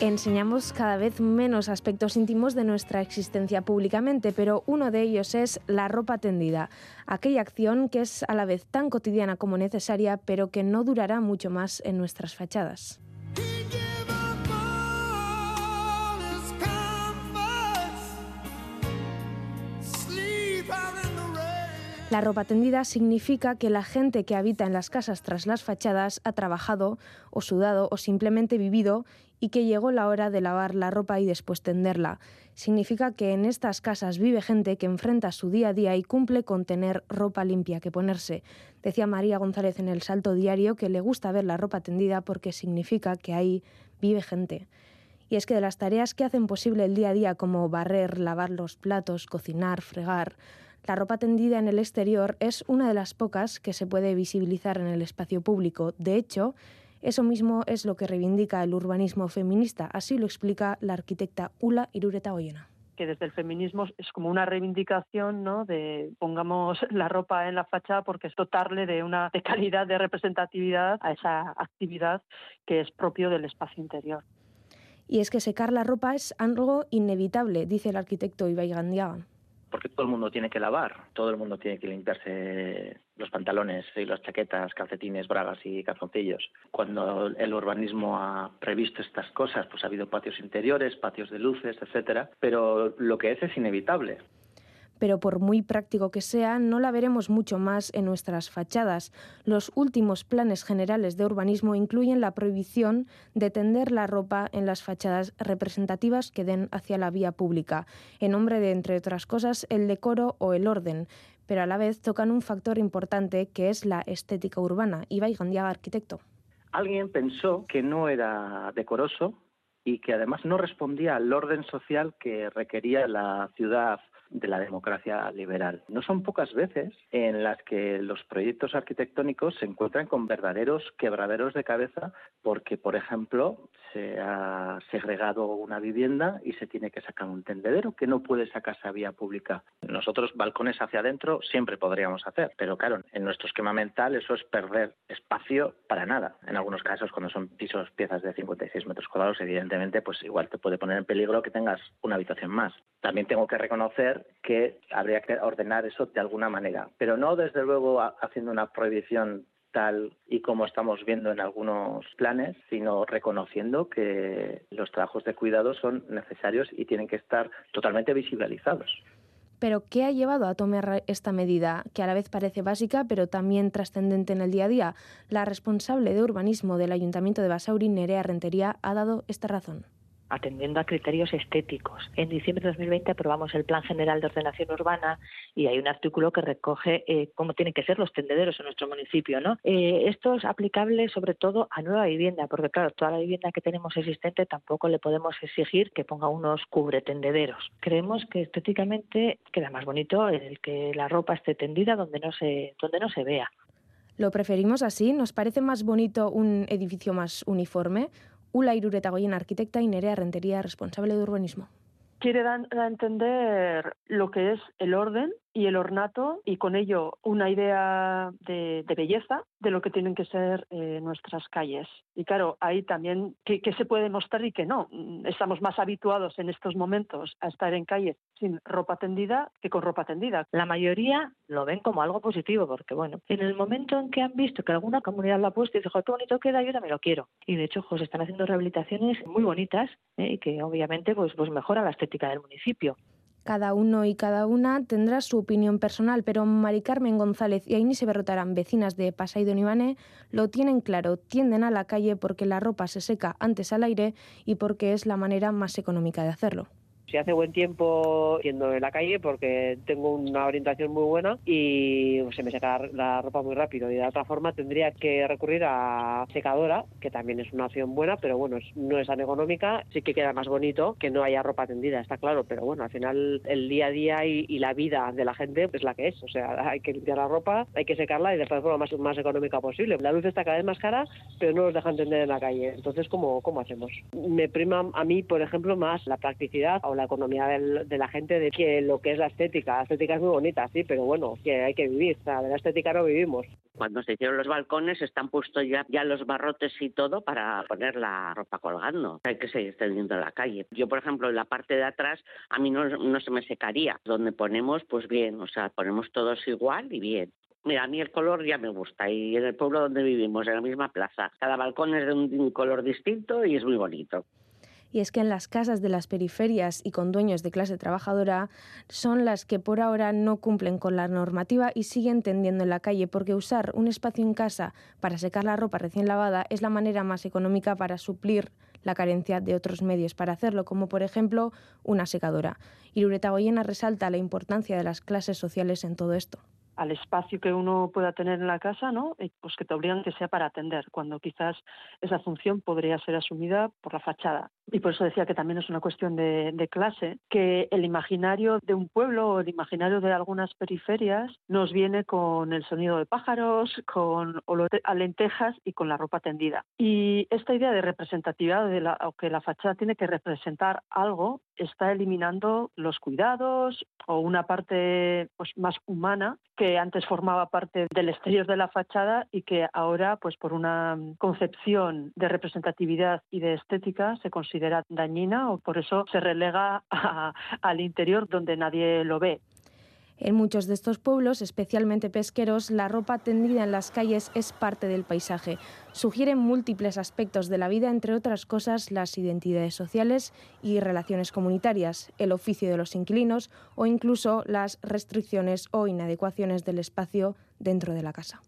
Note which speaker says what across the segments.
Speaker 1: Enseñamos cada vez menos aspectos íntimos de nuestra existencia públicamente, pero uno de ellos es la ropa tendida, aquella acción que es a la vez tan cotidiana como necesaria, pero que no durará mucho más en nuestras fachadas. La ropa tendida significa que la gente que habita en las casas tras las fachadas ha trabajado o sudado o simplemente vivido y que llegó la hora de lavar la ropa y después tenderla. Significa que en estas casas vive gente que enfrenta su día a día y cumple con tener ropa limpia que ponerse. Decía María González en el Salto Diario que le gusta ver la ropa tendida porque significa que ahí vive gente. Y es que de las tareas que hacen posible el día a día como barrer, lavar los platos, cocinar, fregar, la ropa tendida en el exterior es una de las pocas que se puede visibilizar en el espacio público. De hecho, eso mismo es lo que reivindica el urbanismo feminista. Así lo explica la arquitecta Ula Irureta Oyena
Speaker 2: que desde el feminismo es como una reivindicación, ¿no? De pongamos la ropa en la fachada porque es dotarle de una de calidad, de representatividad a esa actividad que es propio del espacio interior.
Speaker 1: Y es que secar la ropa es algo inevitable, dice el arquitecto Ibai Gandiaga
Speaker 3: porque todo el mundo tiene que lavar, todo el mundo tiene que limpiarse los pantalones y las chaquetas, calcetines, bragas y calzoncillos. Cuando el urbanismo ha previsto estas cosas, pues ha habido patios interiores, patios de luces, etcétera, pero lo que es es inevitable
Speaker 1: pero por muy práctico que sea, no la veremos mucho más en nuestras fachadas. Los últimos planes generales de urbanismo incluyen la prohibición de tender la ropa en las fachadas representativas que den hacia la vía pública, en nombre de, entre otras cosas, el decoro o el orden, pero a la vez tocan un factor importante que es la estética urbana. Ibai Gandiaga, arquitecto.
Speaker 3: Alguien pensó que no era decoroso y que además no respondía al orden social que requería la ciudad de la democracia liberal. No son pocas veces en las que los proyectos arquitectónicos se encuentran con verdaderos quebraderos de cabeza porque, por ejemplo, se ha segregado una vivienda y se tiene que sacar un tendedero que no puede sacarse a vía pública. Nosotros balcones hacia adentro siempre podríamos hacer, pero claro, en nuestro esquema mental eso es perder espacio para nada. En algunos casos, cuando son pisos, piezas de 56 metros cuadrados, evidentemente, pues igual te puede poner en peligro que tengas una habitación más. También tengo que reconocer que habría que ordenar eso de alguna manera, pero no desde luego haciendo una prohibición tal y como estamos viendo en algunos planes, sino reconociendo que los trabajos de cuidado son necesarios y tienen que estar totalmente visibilizados.
Speaker 1: Pero, ¿qué ha llevado a tomar esta medida, que a la vez parece básica, pero también trascendente en el día a día? La responsable de urbanismo del Ayuntamiento de Basauri, Nerea Rentería, ha dado esta razón
Speaker 4: atendiendo a criterios estéticos. En diciembre de 2020 aprobamos el Plan General de Ordenación Urbana y hay un artículo que recoge eh, cómo tienen que ser los tendederos en nuestro municipio. ¿no? Eh, esto es aplicable sobre todo a nueva vivienda, porque claro, toda la vivienda que tenemos existente tampoco le podemos exigir que ponga unos cubretendederos. Creemos que estéticamente queda más bonito el que la ropa esté tendida donde no se, donde no se vea.
Speaker 1: ¿Lo preferimos así? ¿Nos parece más bonito un edificio más uniforme? Ula Iruretagoyen, arquitecta, y Nerea Rentería, responsable de urbanismo.
Speaker 2: Quiere dar a entender lo que es el orden y el ornato y con ello una idea de, belleza de lo que tienen que ser eh, nuestras calles. Y claro, ahí también qué, se puede mostrar y qué no. Estamos más habituados en estos momentos a estar en calles sin ropa tendida que con ropa tendida.
Speaker 4: La mayoría lo ven como algo positivo porque, bueno, en el momento en que han visto que alguna comunidad lo ha puesto y dice, qué bonito queda, yo también lo quiero. Y de hecho, se están haciendo rehabilitaciones muy bonitas ¿eh? y que obviamente pues, pues mejora la estética del municipio.
Speaker 1: Cada uno y cada una tendrá su opinión personal, pero Mari Carmen González y Aini Berrotarán, vecinas de Pasay de lo tienen claro, tienden a la calle porque la ropa se seca antes al aire y porque es la manera más económica de hacerlo
Speaker 5: si hace buen tiempo yendo en la calle porque tengo una orientación muy buena y se me seca la ropa muy rápido y de otra forma tendría que recurrir a secadora, que también es una opción buena, pero bueno, no es tan económica, sí que queda más bonito que no haya ropa tendida, está claro, pero bueno, al final el día a día y, la vida de la gente es la que es, o sea, hay que limpiar la ropa, hay que secarla y de forma más, más económica posible. La luz está cada vez más cara, pero no nos dejan tender en la calle, entonces ¿cómo, cómo hacemos? Me prima a mí, por ejemplo, más la practicidad o la economía de la gente de que lo que es la estética. La estética es muy bonita, sí, pero bueno, que hay que vivir. O sea, de la estética no vivimos.
Speaker 6: Cuando se hicieron los balcones están puestos ya, ya los barrotes y todo para poner la ropa colgando. Hay que seguir teniendo la calle. Yo, por ejemplo, en la parte de atrás a mí no, no se me secaría. Donde ponemos, pues bien, o sea, ponemos todos igual y bien. Mira, a mí el color ya me gusta y en el pueblo donde vivimos, en la misma plaza, cada balcón es de un color distinto y es muy bonito
Speaker 1: y es que en las casas de las periferias y con dueños de clase trabajadora son las que por ahora no cumplen con la normativa y siguen tendiendo en la calle porque usar un espacio en casa para secar la ropa recién lavada es la manera más económica para suplir la carencia de otros medios para hacerlo, como por ejemplo una secadora. Y Lureta Goyena resalta la importancia de las clases sociales en todo esto
Speaker 2: al espacio que uno pueda tener en la casa, ¿no? pues que te obligan que sea para atender, cuando quizás esa función podría ser asumida por la fachada. Y por eso decía que también es una cuestión de, clase, que el imaginario de un pueblo o el imaginario de algunas periferias nos viene con el sonido de pájaros, con olor a lentejas y con la ropa tendida. Y esta idea de representatividad, de la, o que la fachada tiene que representar algo, está eliminando los cuidados o una parte pues, más humana que antes formaba parte del exterior de la fachada y que ahora, pues por una concepción de representatividad y de estética, se considera dañina o por eso se relega al interior donde nadie lo ve.
Speaker 1: En muchos de estos pueblos, especialmente pesqueros, la ropa tendida en las calles es parte del paisaje. Sugiere múltiples aspectos de la vida, entre otras cosas las identidades sociales y relaciones comunitarias, el oficio de los inquilinos o incluso las restricciones o inadecuaciones del espacio dentro de la casa.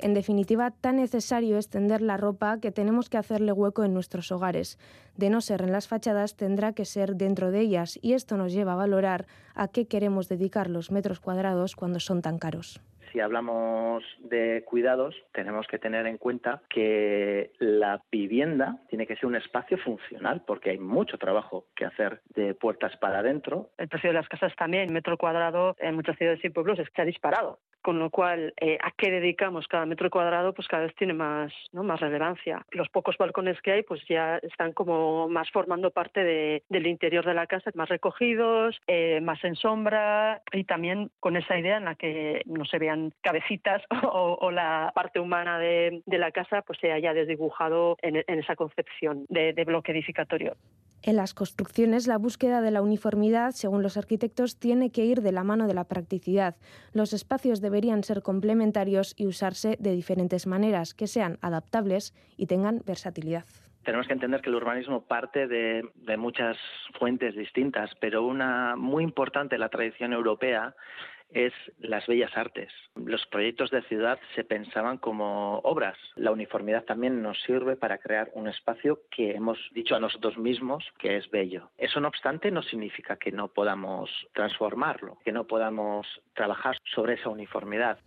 Speaker 1: En definitiva, tan necesario es tender la ropa que tenemos que hacerle hueco en nuestros hogares. De no ser en las fachadas, tendrá que ser dentro de ellas y esto nos lleva a valorar a qué queremos dedicar los metros cuadrados cuando son tan caros
Speaker 3: si hablamos de cuidados, tenemos que tener en cuenta que la vivienda tiene que ser un espacio funcional, porque hay mucho trabajo que hacer de puertas para adentro.
Speaker 2: El precio de las casas también, metro cuadrado, en muchas ciudades y pueblos, es que ha disparado con lo cual eh, a qué dedicamos cada metro cuadrado pues cada vez tiene más ¿no? más relevancia. Los pocos balcones que hay pues ya están como más formando parte de, del interior de la casa más recogidos eh, más en sombra y también con esa idea en la que no se vean cabecitas o, la parte humana de, la casa pues se haya desdibujado en, esa concepción de bloque edificatorio
Speaker 1: en las construcciones, la búsqueda de la uniformidad, según los arquitectos, tiene que ir de la mano de la practicidad. Los espacios deberían ser complementarios y usarse de diferentes maneras, que sean adaptables y tengan versatilidad
Speaker 3: tenemos que entender que el urbanismo parte de, muchas fuentes distintas, pero una muy importante la tradición europea es las bellas artes. Los proyectos de ciudad se pensaban como obras. La uniformidad también nos sirve para crear un espacio que hemos dicho a nosotros mismos que es bello. Eso no obstante no significa que no podamos transformarlo, que no podamos trabajar sobre esa uniformidad.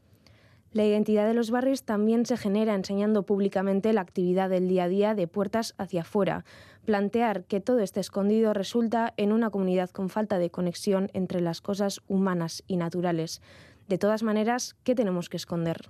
Speaker 1: La identidad de los barrios también se genera enseñando públicamente la actividad del día a día de puertas hacia afuera. Plantear que todo esté escondido resulta en una comunidad con falta de conexión entre las cosas humanas y naturales. De todas maneras, ¿qué tenemos que esconder?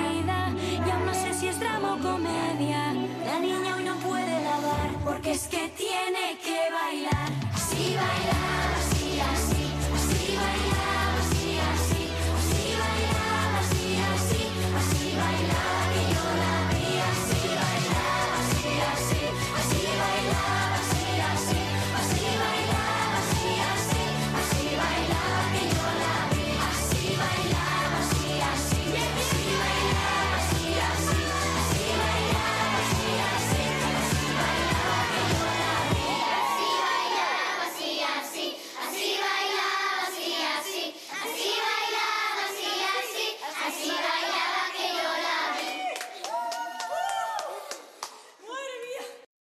Speaker 7: comedia. La niña hoy no puede lavar porque es que tiene que bailar. Así bailar.